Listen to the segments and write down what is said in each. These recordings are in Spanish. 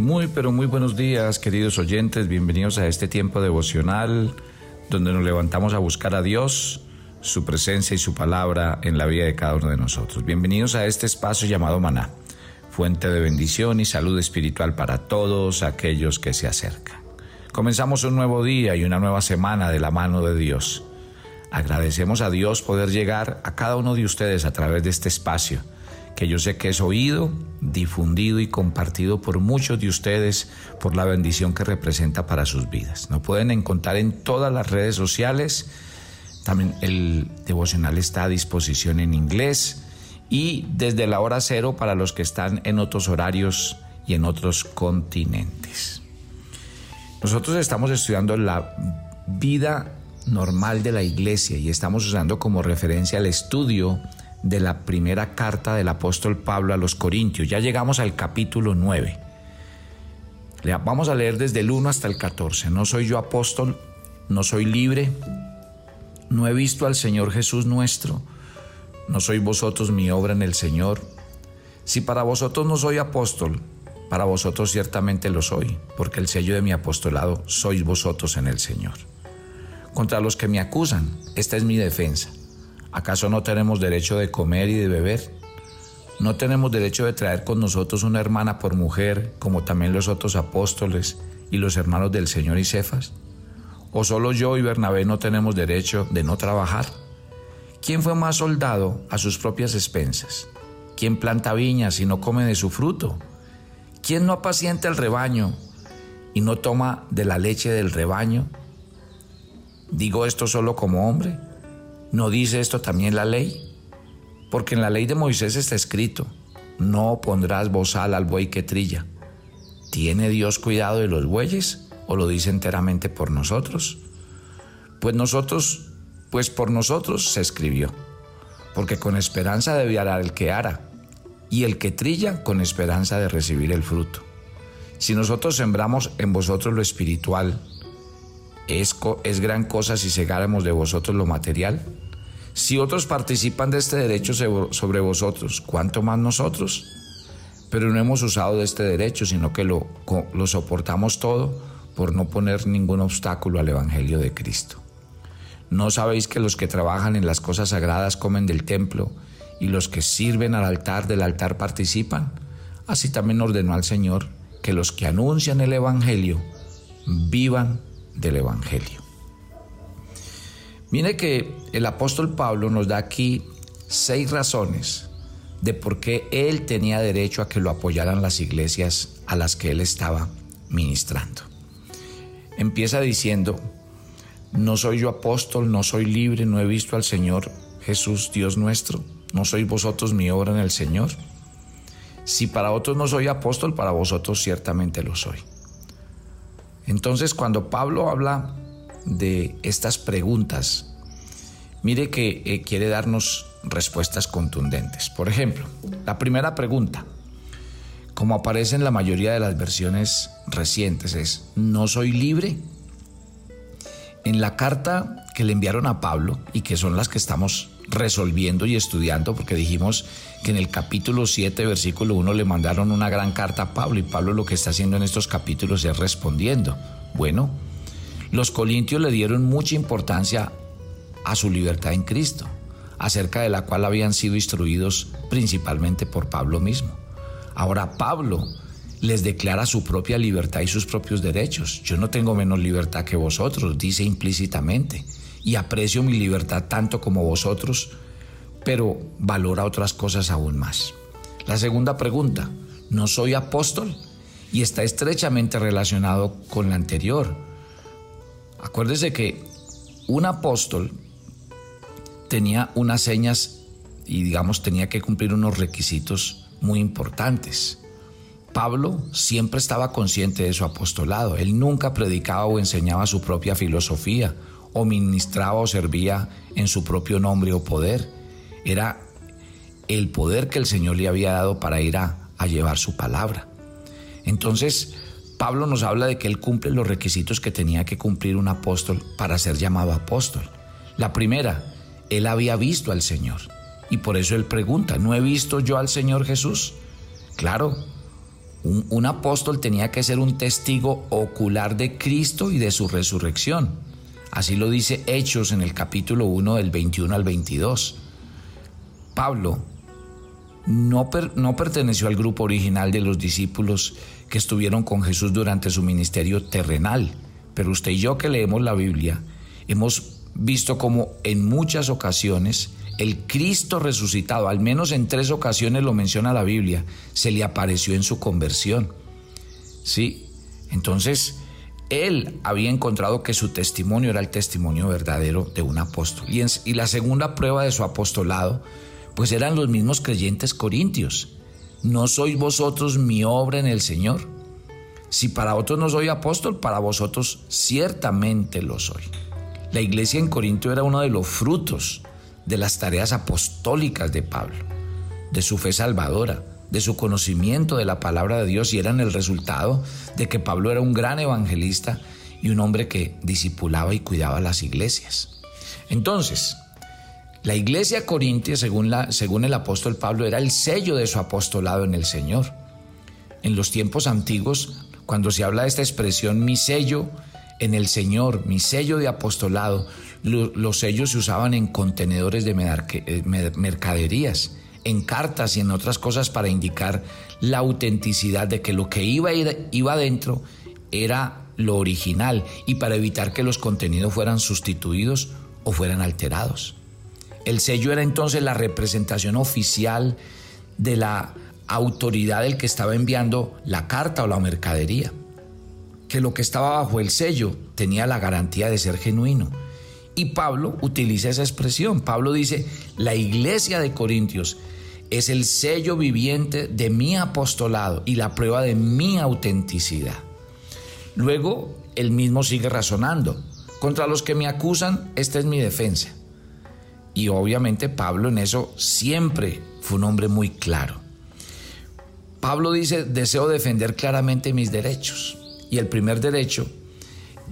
Muy, pero muy buenos días, queridos oyentes. Bienvenidos a este tiempo devocional donde nos levantamos a buscar a Dios, su presencia y su palabra en la vida de cada uno de nosotros. Bienvenidos a este espacio llamado Maná, fuente de bendición y salud espiritual para todos aquellos que se acercan. Comenzamos un nuevo día y una nueva semana de la mano de Dios. Agradecemos a Dios poder llegar a cada uno de ustedes a través de este espacio que yo sé que es oído, difundido y compartido por muchos de ustedes por la bendición que representa para sus vidas. Nos pueden encontrar en todas las redes sociales. También el devocional está a disposición en inglés y desde la hora cero para los que están en otros horarios y en otros continentes. Nosotros estamos estudiando la vida normal de la iglesia y estamos usando como referencia el estudio de la primera carta del apóstol Pablo a los Corintios. Ya llegamos al capítulo 9. Vamos a leer desde el 1 hasta el 14. No soy yo apóstol, no soy libre, no he visto al Señor Jesús nuestro, no soy vosotros mi obra en el Señor. Si para vosotros no soy apóstol, para vosotros ciertamente lo soy, porque el sello de mi apostolado sois vosotros en el Señor. Contra los que me acusan, esta es mi defensa ¿Acaso no tenemos derecho de comer y de beber? ¿No tenemos derecho de traer con nosotros una hermana por mujer, como también los otros apóstoles y los hermanos del Señor y Cefas? ¿O solo yo y Bernabé no tenemos derecho de no trabajar? ¿Quién fue más soldado a sus propias expensas? ¿Quién planta viñas y no come de su fruto? ¿Quién no apacienta el rebaño y no toma de la leche del rebaño? ¿Digo esto solo como hombre? ¿No dice esto también la ley? Porque en la ley de Moisés está escrito, no pondrás bozal al buey que trilla. ¿Tiene Dios cuidado de los bueyes o lo dice enteramente por nosotros? Pues nosotros, pues por nosotros se escribió, porque con esperanza debe arar el que ara, y el que trilla con esperanza de recibir el fruto. Si nosotros sembramos en vosotros lo espiritual, ¿es, gran cosa si segáramos de vosotros lo material? Si otros participan de este derecho sobre vosotros, ¿cuánto más nosotros? Pero no hemos usado de este derecho, sino que lo, lo soportamos todo por no poner ningún obstáculo al Evangelio de Cristo. ¿No sabéis que los que trabajan en las cosas sagradas comen del templo y los que sirven al altar del altar participan? Así también ordenó al Señor que los que anuncian el Evangelio vivan del Evangelio. Mire que el apóstol Pablo nos da aquí seis razones de por qué él tenía derecho a que lo apoyaran las iglesias a las que él estaba ministrando. Empieza diciendo, no soy yo apóstol, no soy libre, no he visto al Señor Jesús, Dios nuestro, no sois vosotros mi obra en el Señor. Si para otros no soy apóstol, para vosotros ciertamente lo soy. Entonces cuando Pablo habla de estas preguntas, mire que eh, quiere darnos respuestas contundentes. Por ejemplo, la primera pregunta, como aparece en la mayoría de las versiones recientes, es, ¿no soy libre? En la carta que le enviaron a Pablo y que son las que estamos resolviendo y estudiando, porque dijimos que en el capítulo 7, versículo 1 le mandaron una gran carta a Pablo y Pablo lo que está haciendo en estos capítulos es respondiendo. Bueno, los colintios le dieron mucha importancia a su libertad en Cristo, acerca de la cual habían sido instruidos principalmente por Pablo mismo. Ahora Pablo les declara su propia libertad y sus propios derechos. Yo no tengo menos libertad que vosotros, dice implícitamente, y aprecio mi libertad tanto como vosotros, pero valora otras cosas aún más. La segunda pregunta, ¿no soy apóstol? Y está estrechamente relacionado con la anterior Acuérdese que un apóstol tenía unas señas y digamos tenía que cumplir unos requisitos muy importantes. Pablo siempre estaba consciente de su apostolado. Él nunca predicaba o enseñaba su propia filosofía o ministraba o servía en su propio nombre o poder. Era el poder que el Señor le había dado para ir a, llevar su palabra. Entonces, Pablo nos habla de que él cumple los requisitos que tenía que cumplir un apóstol para ser llamado apóstol. La primera, él había visto al Señor. Y por eso él pregunta, ¿no he visto yo al Señor Jesús? Claro, Un, apóstol tenía que ser un testigo ocular de Cristo y de su resurrección. Así lo dice Hechos en el capítulo 1 del 21 al 22. Pablo no, no perteneció al grupo original de los discípulos que estuvieron con Jesús durante su ministerio terrenal, pero usted y yo que leemos la Biblia hemos visto como en muchas ocasiones el Cristo resucitado, al menos en tres ocasiones lo menciona la Biblia, se le apareció en su conversión. Sí, entonces él había encontrado que su testimonio era el testimonio verdadero de un apóstol. Y, la segunda prueba de su apostolado, pues eran los mismos creyentes corintios. ¿No sois vosotros mi obra en el Señor? Si para otros no soy apóstol, para vosotros ciertamente lo soy. La iglesia en Corinto era uno de los frutos de las tareas apostólicas de Pablo, de su fe salvadora, de su conocimiento de la palabra de Dios y eran el resultado de que Pablo era un gran evangelista y un hombre que discipulaba y cuidaba las iglesias. Entonces, la iglesia corintia, según, la, según el apóstol Pablo, era el sello de su apostolado en el Señor. En los tiempos antiguos, cuando se habla de esta expresión, mi sello en el Señor, mi sello de apostolado, los sellos se usaban en contenedores de eh, mercaderías, en cartas y en otras cosas para indicar la autenticidad de que lo que iba, iba adentro era lo original y para evitar que los contenidos fueran sustituidos o fueran alterados. El sello era entonces la representación oficial de la autoridad del que estaba enviando la carta o la mercadería, que lo que estaba bajo el sello tenía la garantía de ser genuino y Pablo utiliza esa expresión. Pablo dice, la iglesia de Corintios es el sello viviente de mi apostolado y la prueba de mi autenticidad. Luego, él mismo sigue razonando. Contra los que me acusan, esta es mi defensa. Y obviamente Pablo en eso siempre fue un hombre muy claro. Pablo dice, deseo defender claramente mis derechos. Y el primer derecho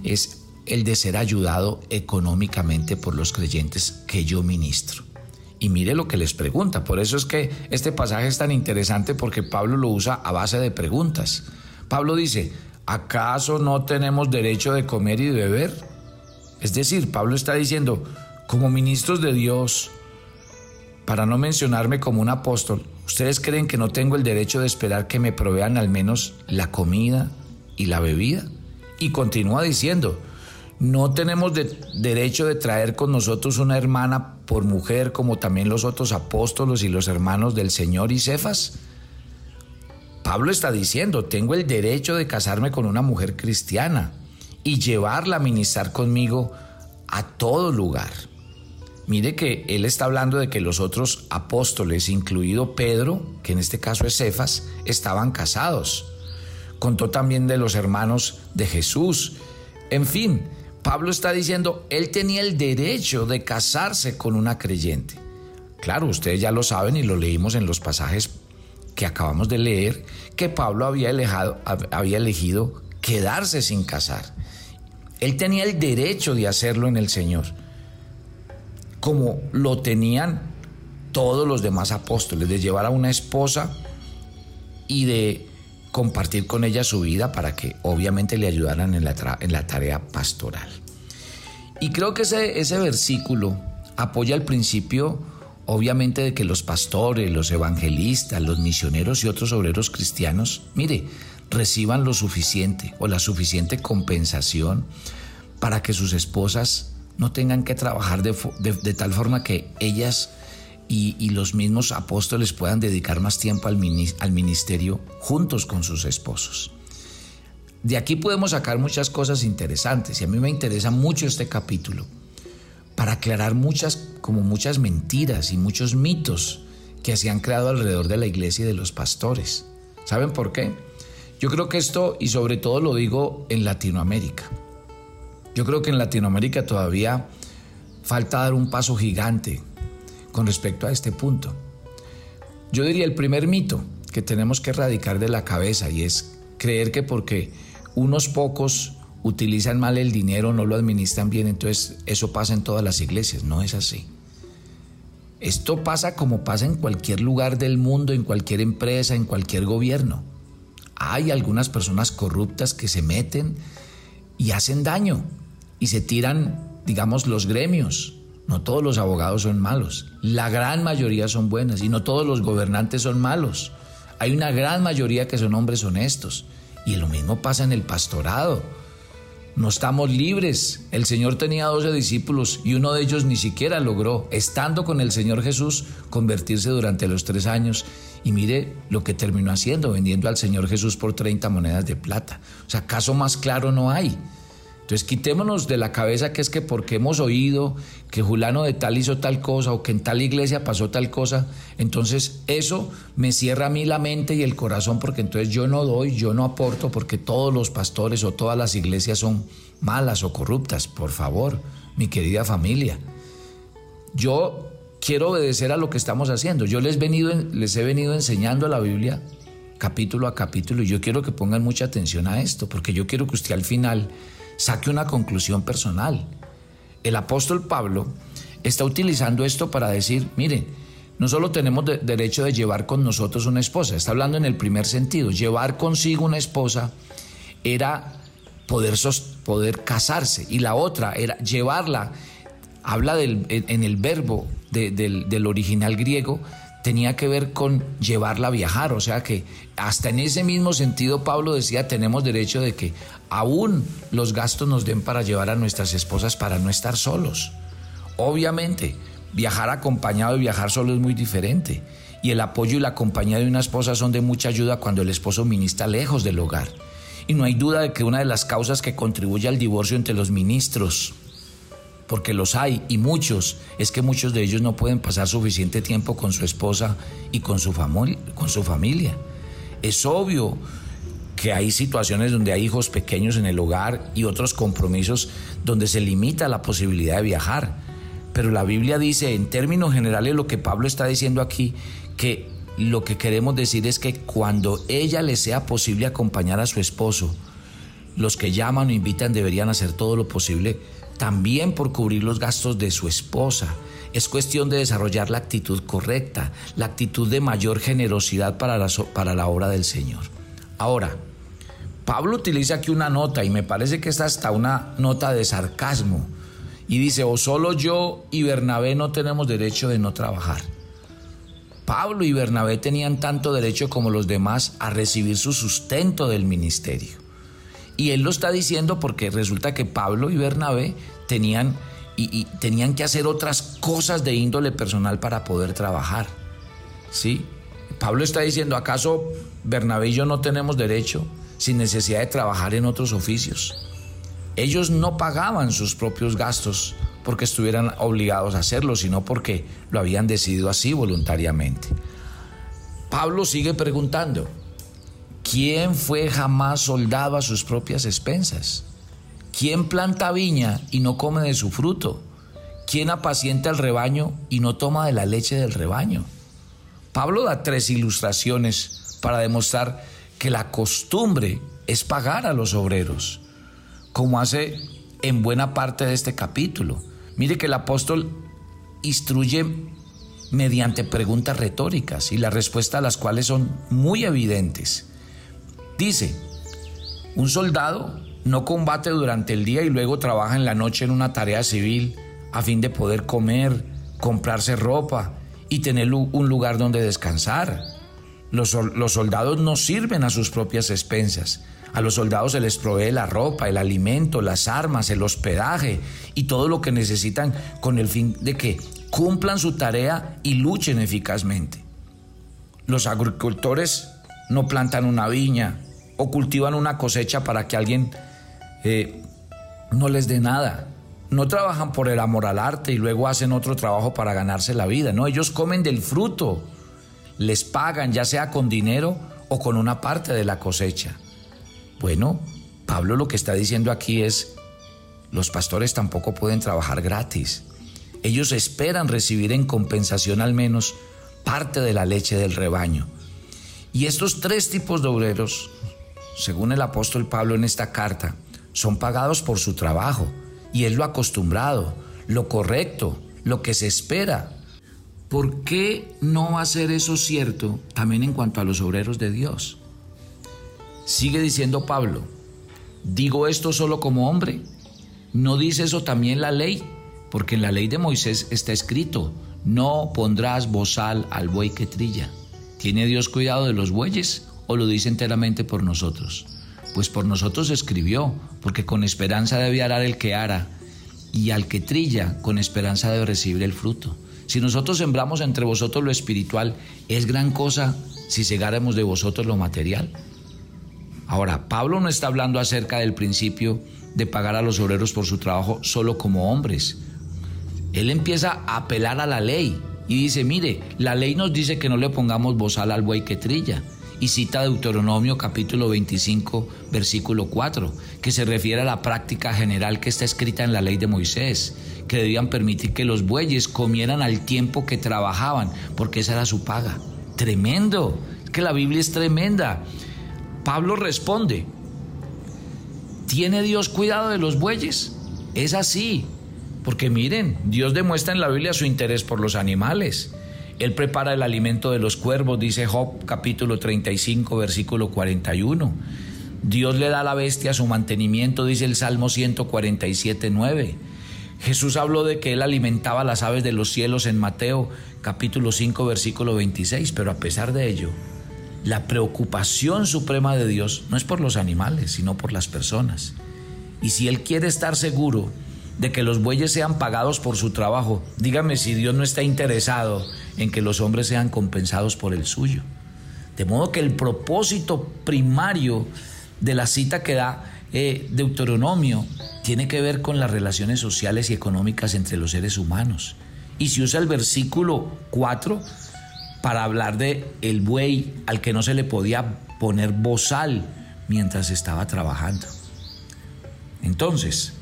es el de ser ayudado económicamente por los creyentes que yo ministro. Y mire lo que les pregunta. Por eso es que este pasaje es tan interesante porque Pablo lo usa a base de preguntas. Pablo dice, ¿acaso no tenemos derecho de comer y de beber? Es decir, Pablo está diciendo, como ministros de Dios, para no mencionarme como un apóstol, ¿ustedes creen que no tengo el derecho de esperar que me provean al menos la comida y la bebida? Y continúa diciendo, no tenemos derecho de traer con nosotros una hermana por mujer como también los otros apóstolos y los hermanos del Señor y Cefas. Pablo está diciendo, tengo el derecho de casarme con una mujer cristiana y llevarla a ministrar conmigo a todo lugar. Mire que él está hablando de que los otros apóstoles, incluido Pedro, que en este caso es Cefas, estaban casados. Contó también de los hermanos de Jesús. En fin, Pablo está diciendo, él tenía el derecho de casarse con una creyente. Claro, ustedes ya lo saben y lo leímos en los pasajes que acabamos de leer, que Pablo había, había elegido quedarse sin casar. Él tenía el derecho de hacerlo en el Señor, como lo tenían todos los demás apóstoles, de llevar a una esposa y de compartir con ella su vida para que obviamente le ayudaran en la, en la tarea pastoral. Y creo que ese, ese versículo apoya el principio obviamente de que los pastores, los evangelistas, los misioneros y otros obreros cristianos, mire, reciban lo suficiente o la suficiente compensación para que sus esposas no tengan que trabajar de, de tal forma que ellas y, los mismos apóstoles puedan dedicar más tiempo al, al ministerio juntos con sus esposos. De aquí podemos sacar muchas cosas interesantes y a mí me interesa mucho este capítulo para aclarar muchas, como muchas mentiras y muchos mitos que se han creado alrededor de la iglesia y de los pastores. ¿Saben por qué? Yo creo que esto, y sobre todo lo digo en Latinoamérica, yo creo que en Latinoamérica todavía falta dar un paso gigante con respecto a este punto. Yo diría el primer mito que tenemos que erradicar de la cabeza y es creer que porque unos pocos utilizan mal el dinero, no lo administran bien, entonces eso pasa en todas las iglesias. No es así. Esto pasa como pasa en cualquier lugar del mundo, en cualquier empresa, en cualquier gobierno. hay algunas personas corruptas que se meten y hacen daño y se tiran, digamos, los gremios. No todos los abogados son malos, la gran mayoría son buenas y no todos los gobernantes son malos. Hay una gran mayoría que son hombres honestos y lo mismo pasa en el pastorado. No estamos libres. El Señor tenía 12 discípulos y uno de ellos ni siquiera logró, estando con el Señor Jesús, convertirse durante los tres años. Y mire lo que terminó haciendo, vendiendo al Señor Jesús por 30 monedas de plata. O sea, caso más claro no hay. Entonces quitémonos de la cabeza que es que porque hemos oído que Julano de tal hizo tal cosa o que en tal iglesia pasó tal cosa, entonces eso me cierra a mí la mente y el corazón porque entonces yo no doy, yo no aporto porque todos los pastores o todas las iglesias son malas o corruptas. Por favor, mi querida familia. Yo quiero obedecer a lo que estamos haciendo. Yo les, venido, les he venido enseñando la Biblia capítulo a capítulo y yo quiero que pongan mucha atención a esto porque yo quiero que usted al final saque una conclusión personal. El apóstol Pablo está utilizando esto para decir, miren, no solo tenemos derecho de llevar con nosotros una esposa, está hablando en el primer sentido, llevar consigo una esposa era poder, poder casarse y la otra era llevarla, habla en el verbo del original griego, tenía que ver con llevarla a viajar, o sea que hasta en ese mismo sentido Pablo decía tenemos derecho de que aún los gastos nos den para llevar a nuestras esposas para no estar solos. Obviamente, viajar acompañado y viajar solo es muy diferente y el apoyo y la compañía de una esposa son de mucha ayuda cuando el esposo ministra lejos del hogar. Y no hay duda de que una de las causas que contribuye al divorcio entre los ministros porque los hay y muchos, es que muchos de ellos no pueden pasar suficiente tiempo con su esposa y con su, con su familia. Es obvio que hay situaciones donde hay hijos pequeños en el hogar y otros compromisos donde se limita la posibilidad de viajar. Pero la Biblia dice, en términos generales, lo que Pablo está diciendo aquí, que lo que queremos decir es que cuando ella le sea posible acompañar a su esposo, los que llaman o invitan deberían hacer todo lo posible también por cubrir los gastos de su esposa. Es cuestión de desarrollar la actitud correcta, la actitud de mayor generosidad para la, para la obra del Señor. Ahora, Pablo utiliza aquí una nota y me parece que es hasta una nota de sarcasmo y dice, o solo yo y Bernabé no tenemos derecho de no trabajar. Pablo y Bernabé tenían tanto derecho como los demás a recibir su sustento del ministerio. Y él lo está diciendo porque resulta que Pablo y Bernabé tenían, y, tenían que hacer otras cosas de índole personal para poder trabajar. ¿Sí? Pablo está diciendo, ¿acaso Bernabé y yo no tenemos derecho sin necesidad de trabajar en otros oficios? Ellos no pagaban sus propios gastos porque estuvieran obligados a hacerlo, sino porque lo habían decidido así voluntariamente. Pablo sigue preguntando, ¿Quién fue jamás soldado a sus propias expensas? ¿Quién planta viña y no come de su fruto? ¿Quién apacienta el rebaño y no toma de la leche del rebaño? Pablo da tres ilustraciones para demostrar que la costumbre es pagar a los obreros, como hace en buena parte de este capítulo. Mire que el apóstol instruye mediante preguntas retóricas y la respuesta a las cuales son muy evidentes. Dice, un soldado no combate durante el día y luego trabaja en la noche en una tarea civil a fin de poder comer, comprarse ropa y tener un lugar donde descansar. Los, soldados no sirven a sus propias expensas. A los soldados se les provee la ropa, el alimento, las armas, el hospedaje y todo lo que necesitan con el fin de que cumplan su tarea y luchen eficazmente. Los agricultores no plantan una viña, o cultivan una cosecha para que alguien eh, no les dé nada. No trabajan por el amor al arte y luego hacen otro trabajo para ganarse la vida. No, ellos comen del fruto. Les pagan ya sea con dinero o con una parte de la cosecha. Bueno, Pablo lo que está diciendo aquí es, los pastores tampoco pueden trabajar gratis. Ellos esperan recibir en compensación al menos parte de la leche del rebaño. Y estos tres tipos de obreros según el apóstol Pablo en esta carta, son pagados por su trabajo y es lo acostumbrado, lo correcto, lo que se espera. ¿Por qué no va a ser eso cierto también en cuanto a los obreros de Dios? Sigue diciendo Pablo, ¿digo esto solo como hombre? ¿No dice eso también la ley? Porque en la ley de Moisés está escrito, no pondrás bozal al buey que trilla. ¿Tiene Dios cuidado de los bueyes o lo dice enteramente por nosotros? Pues por nosotros escribió, porque con esperanza debe arar el que ara, y al que trilla, con esperanza debe recibir el fruto. Si nosotros sembramos entre vosotros lo espiritual, es gran cosa si segáramos de vosotros lo material. Ahora, Pablo no está hablando acerca del principio de pagar a los obreros por su trabajo solo como hombres. Él empieza a apelar a la ley y dice, mire, la ley nos dice que no le pongamos bozal al buey que trilla. Y cita Deuteronomio capítulo 25, versículo 4, que se refiere a la práctica general que está escrita en la ley de Moisés, que debían permitir que los bueyes comieran al tiempo que trabajaban, porque esa era su paga. Tremendo, es que la Biblia es tremenda. Pablo responde, ¿tiene Dios cuidado de los bueyes? Es así, porque miren, Dios demuestra en la Biblia su interés por los animales. Él prepara el alimento de los cuervos, dice Job capítulo 35, versículo 41. Dios le da a la bestia su mantenimiento, dice el Salmo 147, 9. Jesús habló de que él alimentaba las aves de los cielos en Mateo capítulo 5, versículo 26, pero a pesar de ello, la preocupación suprema de Dios no es por los animales, sino por las personas. Y si Él quiere estar seguro de que los bueyes sean pagados por su trabajo. Dígame si Dios no está interesado en que los hombres sean compensados por el suyo. De modo que el propósito primario de la cita que da eh, Deuteronomio tiene que ver con las relaciones sociales y económicas entre los seres humanos. Y si usa el versículo 4 para hablar de el buey al que no se le podía poner bozal mientras estaba trabajando. Entonces,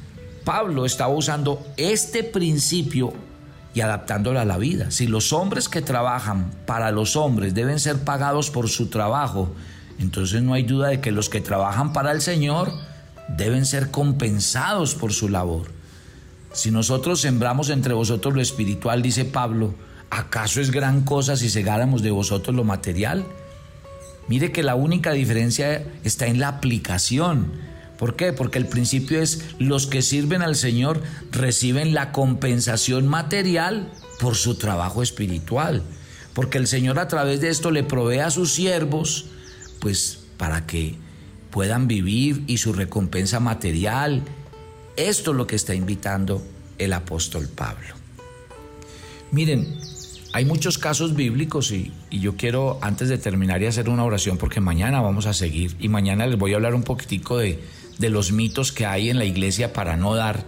Pablo estaba usando este principio y adaptándolo a la vida. Si los hombres que trabajan para los hombres deben ser pagados por su trabajo, entonces no hay duda de que los que trabajan para el Señor deben ser compensados por su labor. Si nosotros sembramos entre vosotros lo espiritual, dice Pablo, ¿acaso es gran cosa si segáramos de vosotros lo material? Mire que la única diferencia está en la aplicación. ¿Por qué? Porque el principio es los que sirven al Señor reciben la compensación material por su trabajo espiritual. Porque el Señor a través de esto le provee a sus siervos, pues para que puedan vivir y su recompensa material. Esto es lo que está invitando el apóstol Pablo. Miren, hay muchos casos bíblicos y, y, yo quiero antes de terminar y hacer una oración porque mañana vamos a seguir y mañana les voy a hablar un poquitico de, de los mitos que hay en la iglesia para no dar.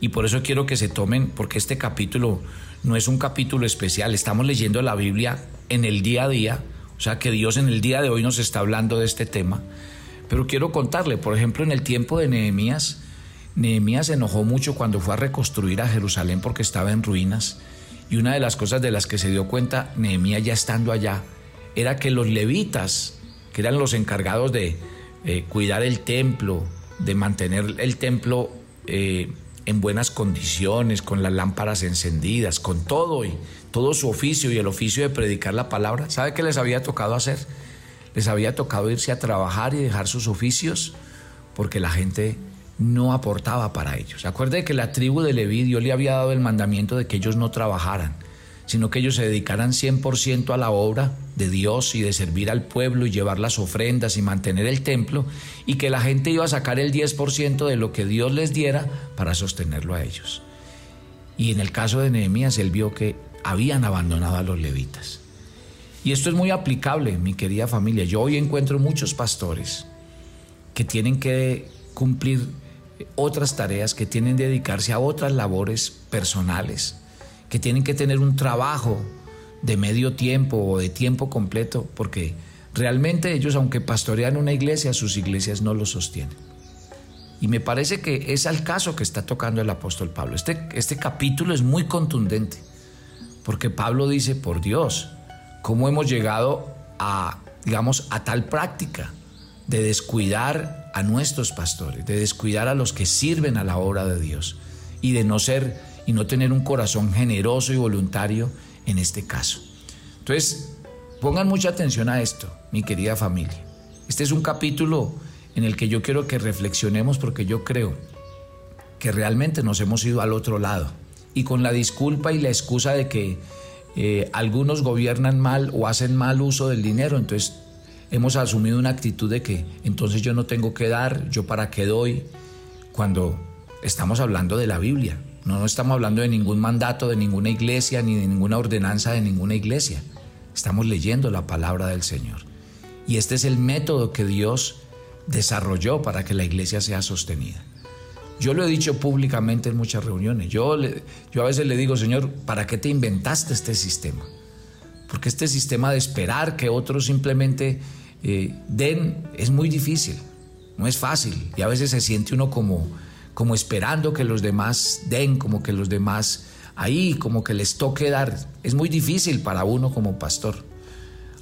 Y por eso quiero que se tomen, porque este capítulo no es un capítulo especial, estamos leyendo la Biblia en el día a día, o sea que Dios en el día de hoy nos está hablando de este tema. Pero quiero contarle, por ejemplo, en el tiempo de Nehemías, Nehemías se enojó mucho cuando fue a reconstruir a Jerusalén porque estaba en ruinas. Y una de las cosas de las que se dio cuenta Nehemías ya estando allá era que los levitas, que eran los encargados de eh, cuidar el templo, de mantener el templo eh, en buenas condiciones, con las lámparas encendidas, con todo y todo su oficio y el oficio de predicar la palabra. ¿Sabe qué les había tocado hacer? Les había tocado irse a trabajar y dejar sus oficios porque la gente no aportaba para ellos. Acuerde que la tribu de Leví Dios le había dado el mandamiento de que ellos no trabajaran sino que ellos se dedicaran 100% a la obra de Dios y de servir al pueblo y llevar las ofrendas y mantener el templo, y que la gente iba a sacar el 10% de lo que Dios les diera para sostenerlo a ellos. Y en el caso de Nehemías, él vio que habían abandonado a los levitas. Y esto es muy aplicable, mi querida familia. Yo hoy encuentro muchos pastores que tienen que cumplir otras tareas, que tienen que dedicarse a otras labores personales, que tienen que tener un trabajo de medio tiempo o de tiempo completo, porque realmente ellos, aunque pastorean una iglesia, sus iglesias no lo sostienen. Y me parece que es al caso que está tocando el apóstol Pablo. Este, este capítulo es muy contundente, porque Pablo dice, por Dios, ¿cómo hemos llegado a, digamos, a tal práctica de descuidar a nuestros pastores, de descuidar a los que sirven a la obra de Dios y de no ser y no tener un corazón generoso y voluntario en este caso. Entonces, pongan mucha atención a esto, mi querida familia. Este es un capítulo en el que yo quiero que reflexionemos porque yo creo que realmente nos hemos ido al otro lado. Y con la disculpa y la excusa de que eh, algunos gobiernan mal o hacen mal uso del dinero, entonces hemos asumido una actitud de que entonces yo no tengo que dar, yo para qué doy, cuando estamos hablando de la Biblia. No, estamos hablando de ningún mandato de ninguna iglesia ni de ninguna ordenanza de ninguna iglesia. Estamos leyendo la palabra del Señor. Y este es el método que Dios desarrolló para que la iglesia sea sostenida. Yo lo he dicho públicamente en muchas reuniones. Yo, yo a veces le digo, Señor, ¿para qué te inventaste este sistema? Porque este sistema de esperar que otros simplemente eh, den es muy difícil, no es fácil. Y a veces se siente uno como, como esperando que los demás den, como que los demás ahí, como que les toque dar. Es muy difícil para uno como pastor.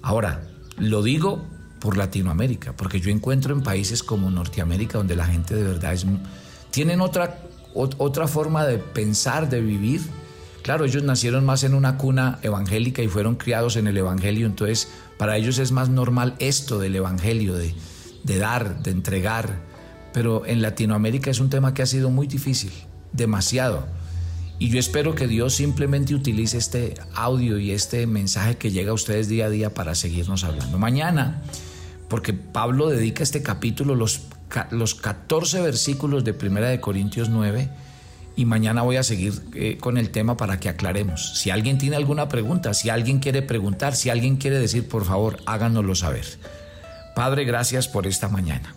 Ahora, lo digo por Latinoamérica, porque yo encuentro en países como Norteamérica donde la gente de verdad es tienen otra, otra forma de pensar, de vivir. Claro, ellos nacieron más en una cuna evangélica y fueron criados en el Evangelio, entonces para ellos es más normal esto del Evangelio, de, de dar, de entregar. Pero en Latinoamérica es un tema que ha sido muy difícil, demasiado. Y yo espero que Dios simplemente utilice este audio y este mensaje que llega a ustedes día a día para seguirnos hablando. Mañana, porque Pablo dedica este capítulo, los los 14 versículos de Primera de Corintios 9 y mañana voy a seguir eh, con el tema para que aclaremos. Si alguien tiene alguna pregunta, si alguien quiere preguntar, si alguien quiere decir, por favor, háganoslo saber. Padre, gracias por esta mañana.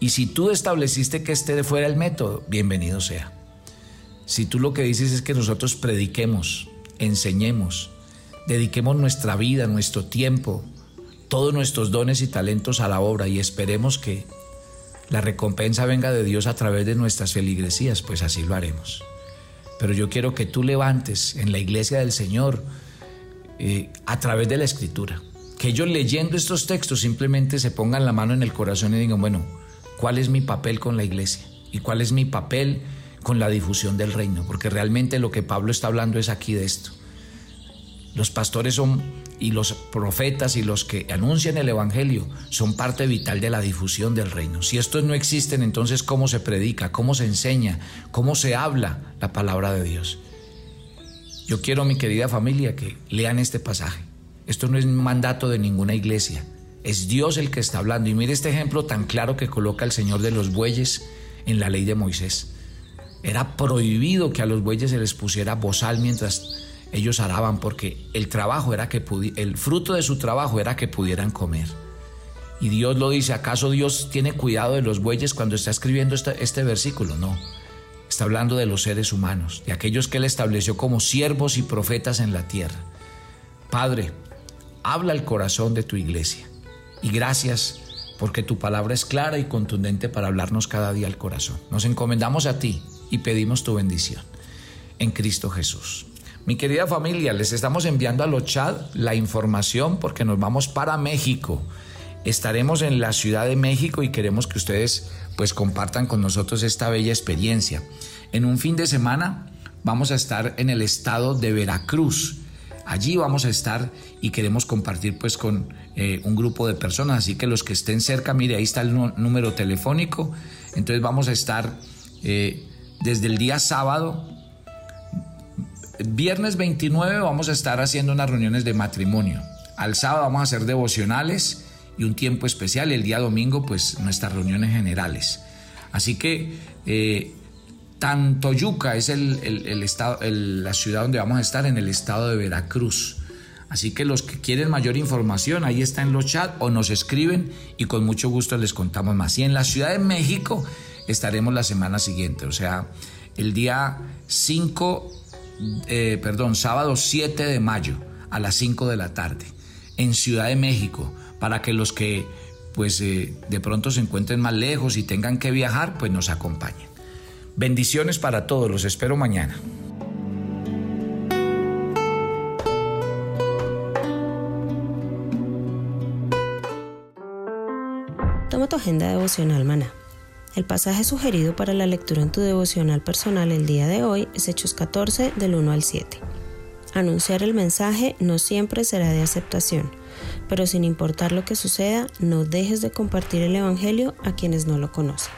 Y si tú estableciste que este fuera el método, bienvenido sea. Si tú lo que dices es que nosotros prediquemos, enseñemos, dediquemos nuestra vida, nuestro tiempo, todos nuestros dones y talentos a la obra y esperemos que la recompensa venga de Dios a través de nuestras feligresías, pues así lo haremos. Pero yo quiero que tú levantes en la iglesia del Señor eh, a través de la escritura. Que ellos leyendo estos textos simplemente se pongan la mano en el corazón y digan, bueno, ¿cuál es mi papel con la iglesia? ¿Y cuál es mi papel con la difusión del reino? Porque realmente lo que Pablo está hablando es aquí de esto. Los pastores son y los profetas y los que anuncian el Evangelio son parte vital de la difusión del reino. Si estos no existen, entonces ¿cómo se predica? ¿Cómo se enseña? ¿Cómo se habla la palabra de Dios? Yo quiero, mi querida familia, que lean este pasaje. Esto no es un mandato de ninguna iglesia. Es Dios el que está hablando. Y mire este ejemplo tan claro que coloca el Señor de los bueyes en la ley de Moisés. Era prohibido que a los bueyes se les pusiera bozal mientras ellos araban porque el trabajo era que el fruto de su trabajo era que pudieran comer. Y Dios lo dice, ¿acaso Dios tiene cuidado de los bueyes cuando está escribiendo este, este versículo? No. Está hablando de los seres humanos, de aquellos que Él estableció como siervos y profetas en la tierra. Padre, habla el corazón de tu iglesia. Y gracias porque tu palabra es clara y contundente para hablarnos cada día al corazón. Nos encomendamos a ti y pedimos tu bendición. En Cristo Jesús. Mi querida familia, les estamos enviando a los chat la información porque nos vamos para México. Estaremos en la Ciudad de México y queremos que ustedes pues compartan con nosotros esta bella experiencia. En un fin de semana vamos a estar en el estado de Veracruz. Allí vamos a estar y queremos compartir pues con eh, un grupo de personas. Así que los que estén cerca, mire, ahí está el número telefónico. Entonces vamos a estar eh, desde el día sábado Viernes 29 vamos a estar haciendo unas reuniones de matrimonio. Al sábado vamos a hacer devocionales y un tiempo especial. El día domingo, pues nuestras reuniones generales. Así que eh, tanto Yuca es el, estado, la ciudad donde vamos a estar en el estado de Veracruz. Así que los que quieren mayor información, ahí está en los chats o nos escriben y con mucho gusto les contamos más. Y en la Ciudad de México estaremos la semana siguiente, o sea, el día 5 eh, perdón, sábado 7 de mayo a las 5 de la tarde en Ciudad de México para que los que pues eh, de pronto se encuentren más lejos y tengan que viajar pues nos acompañen. Bendiciones para todos, los espero mañana. Toma tu agenda devocional, maná el pasaje sugerido para la lectura en tu devocional personal el día de hoy es Hechos 14 del 1 al 7. Anunciar el mensaje no siempre será de aceptación, pero sin importar lo que suceda, no dejes de compartir el Evangelio a quienes no lo conocen.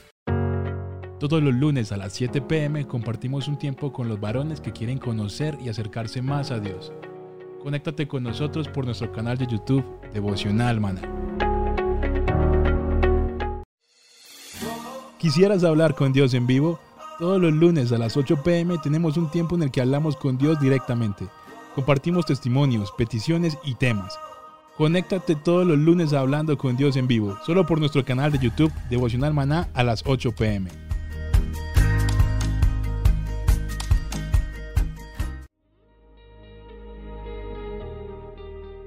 Todos los lunes a las 7 pm compartimos un tiempo con los varones que quieren conocer y acercarse más a Dios. Conéctate con nosotros por nuestro canal de YouTube Devocional Mana. ¿Quisieras hablar con Dios en vivo? Todos los lunes a las 8 pm tenemos un tiempo en el que hablamos con Dios directamente. Compartimos testimonios, peticiones y temas. Conéctate todos los lunes Hablando con Dios en vivo, solo por nuestro canal de YouTube Devocional Maná a las 8 pm.